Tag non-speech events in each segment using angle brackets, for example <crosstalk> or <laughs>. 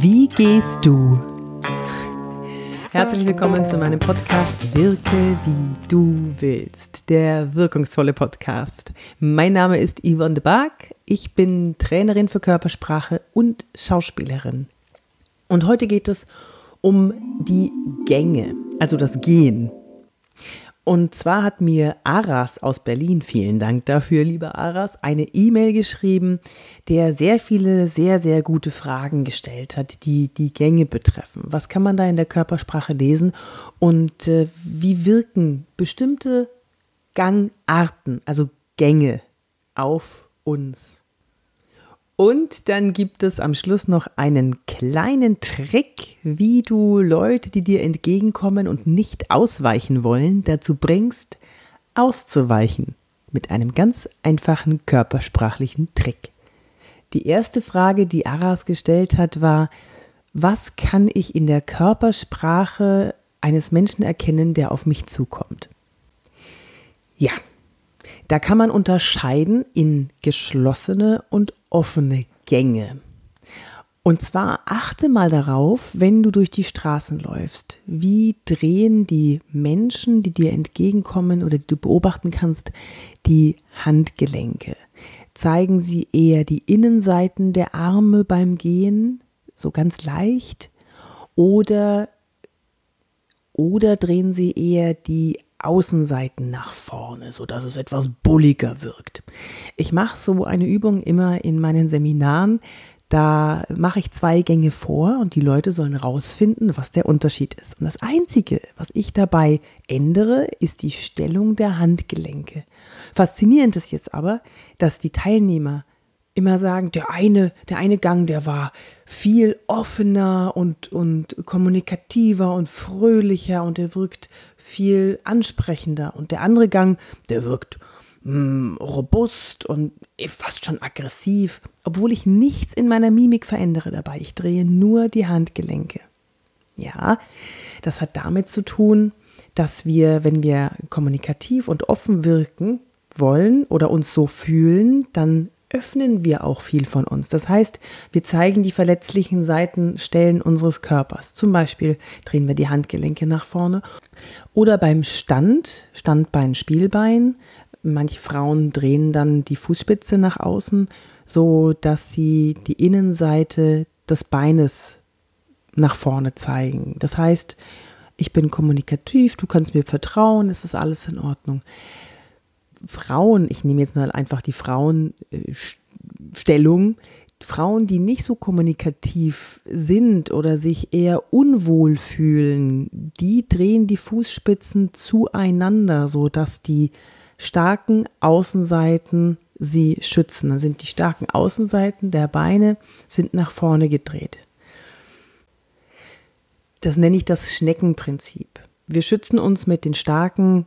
Wie gehst du? Herzlich willkommen zu meinem Podcast Wirke wie du willst, der wirkungsvolle Podcast. Mein Name ist Yvonne de Barg, ich bin Trainerin für Körpersprache und Schauspielerin. Und heute geht es um die Gänge, also das Gehen. Und zwar hat mir Aras aus Berlin, vielen Dank dafür, lieber Aras, eine E-Mail geschrieben, der sehr viele sehr, sehr gute Fragen gestellt hat, die die Gänge betreffen. Was kann man da in der Körpersprache lesen und äh, wie wirken bestimmte Gangarten, also Gänge auf uns? Und dann gibt es am Schluss noch einen kleinen Trick, wie du Leute, die dir entgegenkommen und nicht ausweichen wollen, dazu bringst, auszuweichen. Mit einem ganz einfachen körpersprachlichen Trick. Die erste Frage, die Aras gestellt hat, war, was kann ich in der Körpersprache eines Menschen erkennen, der auf mich zukommt? Ja, da kann man unterscheiden in geschlossene und offene Gänge. Und zwar achte mal darauf, wenn du durch die Straßen läufst, wie drehen die Menschen, die dir entgegenkommen oder die du beobachten kannst, die Handgelenke. Zeigen sie eher die Innenseiten der Arme beim Gehen, so ganz leicht, oder, oder drehen sie eher die Außenseiten nach vorne, so dass es etwas bulliger wirkt. Ich mache so eine Übung immer in meinen Seminaren. Da mache ich zwei Gänge vor und die Leute sollen rausfinden, was der Unterschied ist. Und das Einzige, was ich dabei ändere, ist die Stellung der Handgelenke. Faszinierend ist jetzt aber, dass die Teilnehmer immer sagen, der eine, der eine Gang, der war viel offener und, und kommunikativer und fröhlicher und der wirkt viel ansprechender. Und der andere Gang, der wirkt mh, hm, robust und fast schon aggressiv, obwohl ich nichts in meiner Mimik verändere dabei. Ich drehe nur die Handgelenke. Ja, das hat damit zu tun, dass wir, wenn wir kommunikativ und offen wirken wollen oder uns so fühlen, dann öffnen wir auch viel von uns. Das heißt, wir zeigen die verletzlichen Seitenstellen unseres Körpers. Zum Beispiel drehen wir die Handgelenke nach vorne oder beim Stand, Standbein, Spielbein. Manche Frauen drehen dann die Fußspitze nach außen, so dass sie die Innenseite des Beines nach vorne zeigen. Das heißt, ich bin kommunikativ, du kannst mir vertrauen, es ist alles in Ordnung. Frauen, ich nehme jetzt mal einfach die Frauenstellung, Frauen, die nicht so kommunikativ sind oder sich eher unwohl fühlen, die drehen die Fußspitzen zueinander, so dass die starken Außenseiten sie schützen. Dann sind die starken Außenseiten der Beine sind nach vorne gedreht. Das nenne ich das Schneckenprinzip. Wir schützen uns mit den starken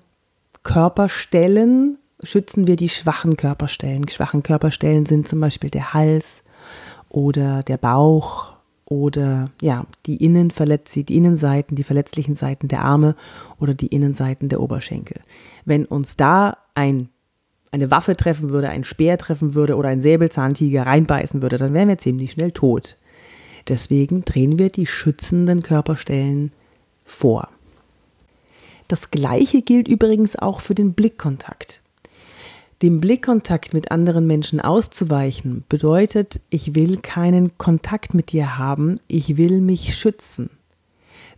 Körperstellen schützen wir die schwachen Körperstellen. Die schwachen Körperstellen sind zum Beispiel der Hals oder der Bauch oder ja, die Innenverletz die Innenseiten, die verletzlichen Seiten der Arme oder die Innenseiten der Oberschenkel. Wenn uns da ein eine Waffe treffen würde, ein Speer treffen würde oder ein Säbelzahntiger reinbeißen würde, dann wären wir ziemlich schnell tot. Deswegen drehen wir die schützenden Körperstellen vor. Das gleiche gilt übrigens auch für den Blickkontakt. Dem Blickkontakt mit anderen Menschen auszuweichen bedeutet, ich will keinen Kontakt mit dir haben, ich will mich schützen.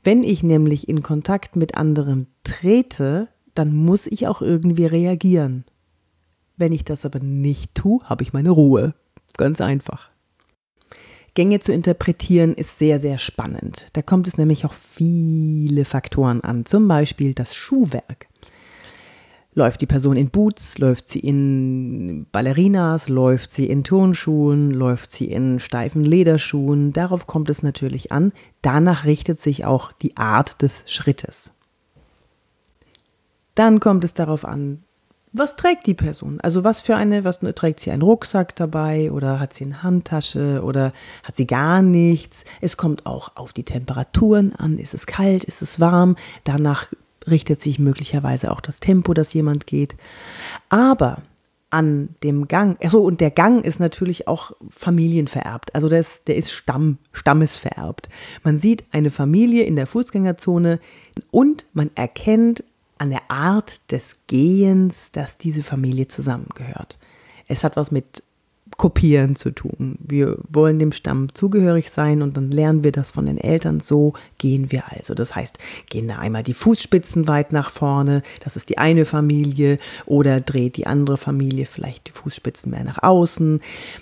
Wenn ich nämlich in Kontakt mit anderen trete, dann muss ich auch irgendwie reagieren. Wenn ich das aber nicht tue, habe ich meine Ruhe. Ganz einfach. Gänge zu interpretieren ist sehr, sehr spannend. Da kommt es nämlich auch viele Faktoren an, zum Beispiel das Schuhwerk. Läuft die Person in Boots, läuft sie in Ballerinas, läuft sie in Turnschuhen, läuft sie in steifen Lederschuhen, darauf kommt es natürlich an. Danach richtet sich auch die Art des Schrittes. Dann kommt es darauf an, was trägt die Person? Also was für eine, was trägt sie einen Rucksack dabei oder hat sie eine Handtasche oder hat sie gar nichts? Es kommt auch auf die Temperaturen an. Ist es kalt? Ist es warm? Danach richtet sich möglicherweise auch das Tempo, das jemand geht. Aber an dem Gang. Achso, und der Gang ist natürlich auch familienvererbt. Also der ist, der ist Stamm, stammesvererbt. Man sieht eine Familie in der Fußgängerzone und man erkennt an der Art des Gehens, dass diese Familie zusammengehört. Es hat was mit Kopieren zu tun. Wir wollen dem Stamm zugehörig sein und dann lernen wir das von den Eltern. So gehen wir also. Das heißt, gehen da einmal die Fußspitzen weit nach vorne, das ist die eine Familie, oder dreht die andere Familie vielleicht die Fußspitzen mehr nach außen,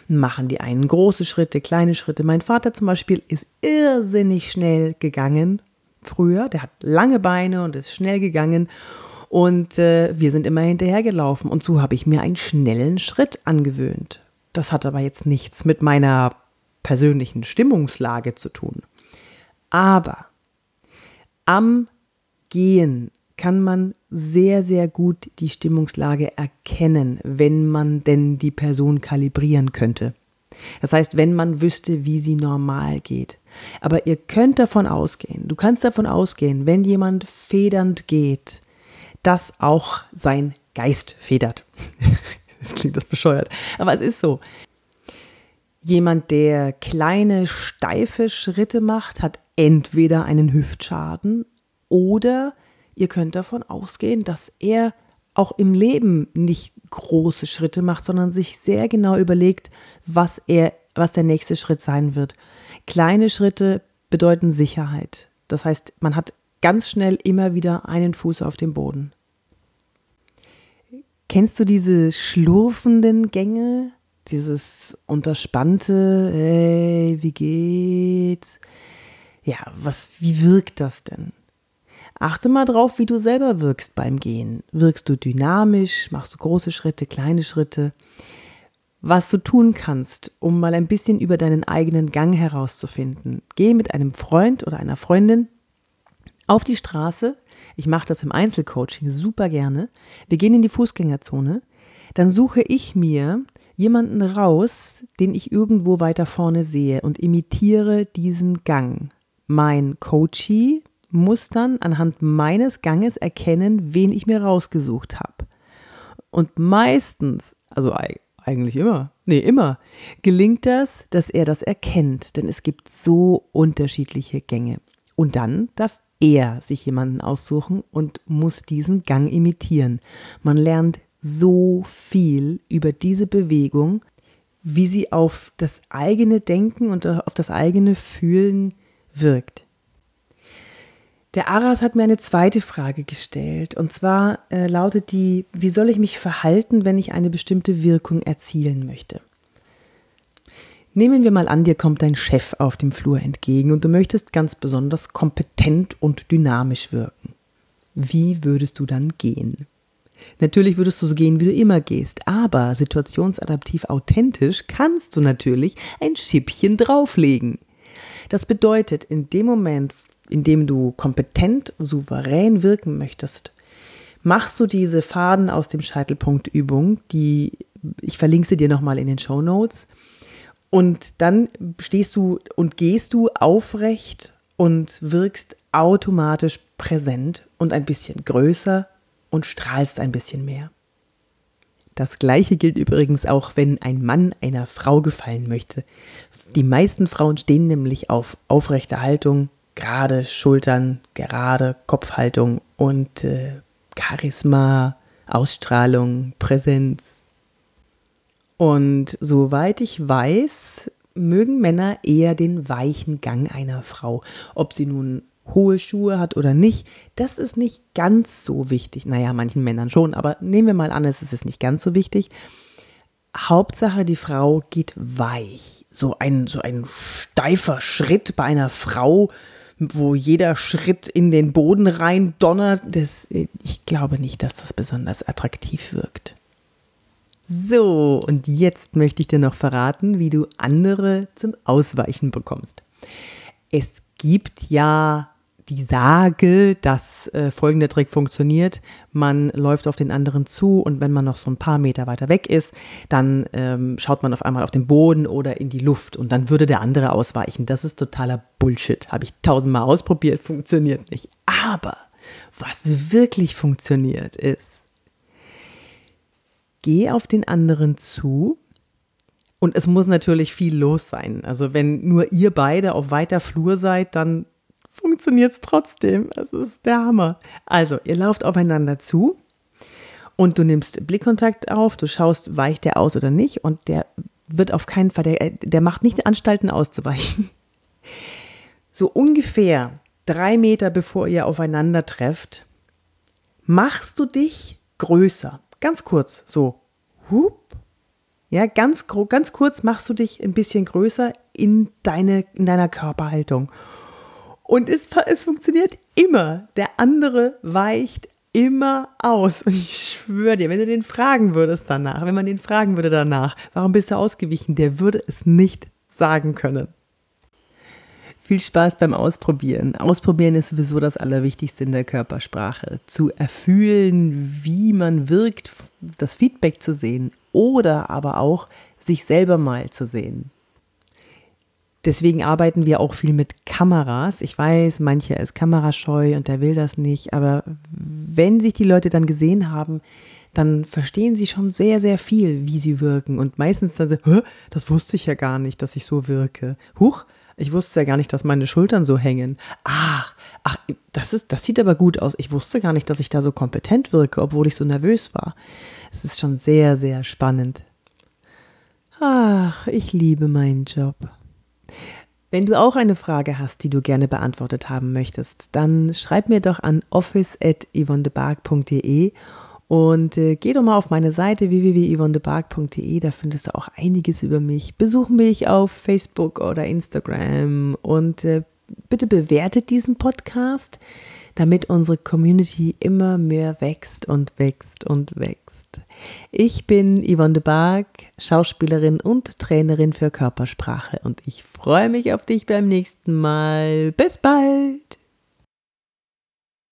machen die einen große Schritte, kleine Schritte. Mein Vater zum Beispiel ist irrsinnig schnell gegangen früher. Der hat lange Beine und ist schnell gegangen. Und äh, wir sind immer hinterhergelaufen. Und so habe ich mir einen schnellen Schritt angewöhnt. Das hat aber jetzt nichts mit meiner persönlichen Stimmungslage zu tun. Aber am Gehen kann man sehr, sehr gut die Stimmungslage erkennen, wenn man denn die Person kalibrieren könnte. Das heißt, wenn man wüsste, wie sie normal geht. Aber ihr könnt davon ausgehen, du kannst davon ausgehen, wenn jemand federnd geht, dass auch sein Geist federt. <laughs> Jetzt klingt das bescheuert. Aber es ist so. Jemand, der kleine, steife Schritte macht, hat entweder einen Hüftschaden oder ihr könnt davon ausgehen, dass er auch im Leben nicht große Schritte macht, sondern sich sehr genau überlegt, was er, was der nächste Schritt sein wird. Kleine Schritte bedeuten Sicherheit. Das heißt, man hat ganz schnell immer wieder einen Fuß auf dem Boden. Kennst du diese schlurfenden Gänge? Dieses unterspannte, hey, wie geht's? Ja, was, wie wirkt das denn? Achte mal drauf, wie du selber wirkst beim Gehen. Wirkst du dynamisch? Machst du große Schritte, kleine Schritte? Was du tun kannst, um mal ein bisschen über deinen eigenen Gang herauszufinden. Geh mit einem Freund oder einer Freundin auf die Straße, ich mache das im Einzelcoaching super gerne. Wir gehen in die Fußgängerzone. Dann suche ich mir jemanden raus, den ich irgendwo weiter vorne sehe und imitiere diesen Gang. Mein Coachie muss dann anhand meines Ganges erkennen, wen ich mir rausgesucht habe. Und meistens, also eigentlich immer, nee, immer, gelingt das, dass er das erkennt, denn es gibt so unterschiedliche Gänge. Und dann darf er sich jemanden aussuchen und muss diesen Gang imitieren. Man lernt so viel über diese Bewegung, wie sie auf das eigene Denken und auf das eigene Fühlen wirkt. Der Aras hat mir eine zweite Frage gestellt und zwar äh, lautet die, wie soll ich mich verhalten, wenn ich eine bestimmte Wirkung erzielen möchte? Nehmen wir mal an, dir kommt dein Chef auf dem Flur entgegen und du möchtest ganz besonders kompetent und dynamisch wirken. Wie würdest du dann gehen? Natürlich würdest du so gehen, wie du immer gehst, aber situationsadaptiv authentisch kannst du natürlich ein Schippchen drauflegen. Das bedeutet, in dem Moment, in dem du kompetent, souverän wirken möchtest, machst du diese Faden aus dem Scheitelpunkt Übung, die ich verlinke sie dir nochmal in den Show Notes und dann stehst du und gehst du aufrecht und wirkst automatisch präsent und ein bisschen größer und strahlst ein bisschen mehr. Das gleiche gilt übrigens auch, wenn ein Mann einer Frau gefallen möchte. Die meisten Frauen stehen nämlich auf aufrechte Haltung, gerade Schultern, gerade Kopfhaltung und äh, Charisma, Ausstrahlung, Präsenz. Und soweit ich weiß, mögen Männer eher den weichen Gang einer Frau. Ob sie nun hohe Schuhe hat oder nicht, das ist nicht ganz so wichtig. Naja, manchen Männern schon, aber nehmen wir mal an, es ist nicht ganz so wichtig. Hauptsache, die Frau geht weich. So ein, so ein steifer Schritt bei einer Frau, wo jeder Schritt in den Boden rein donnert, das, ich glaube nicht, dass das besonders attraktiv wirkt. So, und jetzt möchte ich dir noch verraten, wie du andere zum Ausweichen bekommst. Es gibt ja die Sage, dass äh, folgender Trick funktioniert. Man läuft auf den anderen zu und wenn man noch so ein paar Meter weiter weg ist, dann ähm, schaut man auf einmal auf den Boden oder in die Luft und dann würde der andere ausweichen. Das ist totaler Bullshit. Habe ich tausendmal ausprobiert, funktioniert nicht. Aber was wirklich funktioniert ist, geh auf den anderen zu und es muss natürlich viel los sein. Also wenn nur ihr beide auf weiter Flur seid, dann funktioniert es trotzdem. Es ist der Hammer. Also, ihr lauft aufeinander zu und du nimmst Blickkontakt auf, du schaust, weicht der aus oder nicht und der wird auf keinen Fall, der, der macht nicht Anstalten auszuweichen. <laughs> So ungefähr drei Meter bevor ihr aufeinander trefft, machst du dich größer. Ganz kurz, so. Hup. Ja, ganz, ganz kurz machst du dich ein bisschen größer in, deine, in deiner Körperhaltung. Und es, es funktioniert immer. Der andere weicht immer aus. Und ich schwöre dir, wenn du den fragen würdest danach, wenn man den fragen würde danach, warum bist du ausgewichen, der würde es nicht sagen können. Viel Spaß beim Ausprobieren. Ausprobieren ist sowieso das Allerwichtigste in der Körpersprache. Zu erfühlen, wie man wirkt, das Feedback zu sehen oder aber auch sich selber mal zu sehen. Deswegen arbeiten wir auch viel mit Kameras. Ich weiß, mancher ist kamerascheu und der will das nicht, aber wenn sich die Leute dann gesehen haben, dann verstehen sie schon sehr, sehr viel, wie sie wirken. Und meistens dann so, das wusste ich ja gar nicht, dass ich so wirke. Huch, ich wusste ja gar nicht, dass meine Schultern so hängen. Ach, ach, das ist, das sieht aber gut aus. Ich wusste gar nicht, dass ich da so kompetent wirke, obwohl ich so nervös war. Es ist schon sehr, sehr spannend. Ach, ich liebe meinen Job. Wenn du auch eine Frage hast, die du gerne beantwortet haben möchtest, dann schreib mir doch an office.yvonnebark.de und äh, geh doch mal auf meine Seite www.yvonnebark.de, da findest du auch einiges über mich. Besuch mich auf Facebook oder Instagram und äh, bitte bewertet diesen Podcast, damit unsere Community immer mehr wächst und wächst und wächst. Ich bin Yvonne de Barg, Schauspielerin und Trainerin für Körpersprache und ich freue mich auf dich beim nächsten Mal. Bis bald!